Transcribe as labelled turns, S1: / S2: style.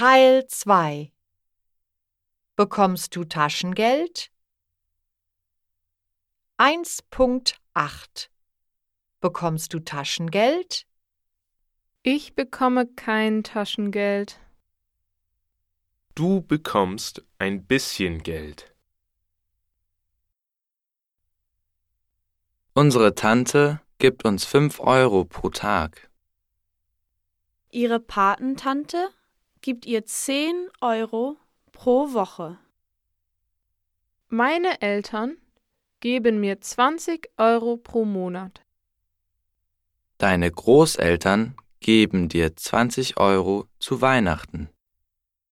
S1: Teil 2 Bekommst du Taschengeld? 1.8 Bekommst du Taschengeld?
S2: Ich bekomme kein Taschengeld.
S3: Du bekommst ein bisschen Geld.
S4: Unsere Tante gibt uns 5 Euro pro Tag.
S5: Ihre Patentante gibt ihr 10 Euro pro Woche.
S2: Meine Eltern geben mir 20 Euro pro Monat.
S4: Deine Großeltern geben dir 20 Euro zu Weihnachten.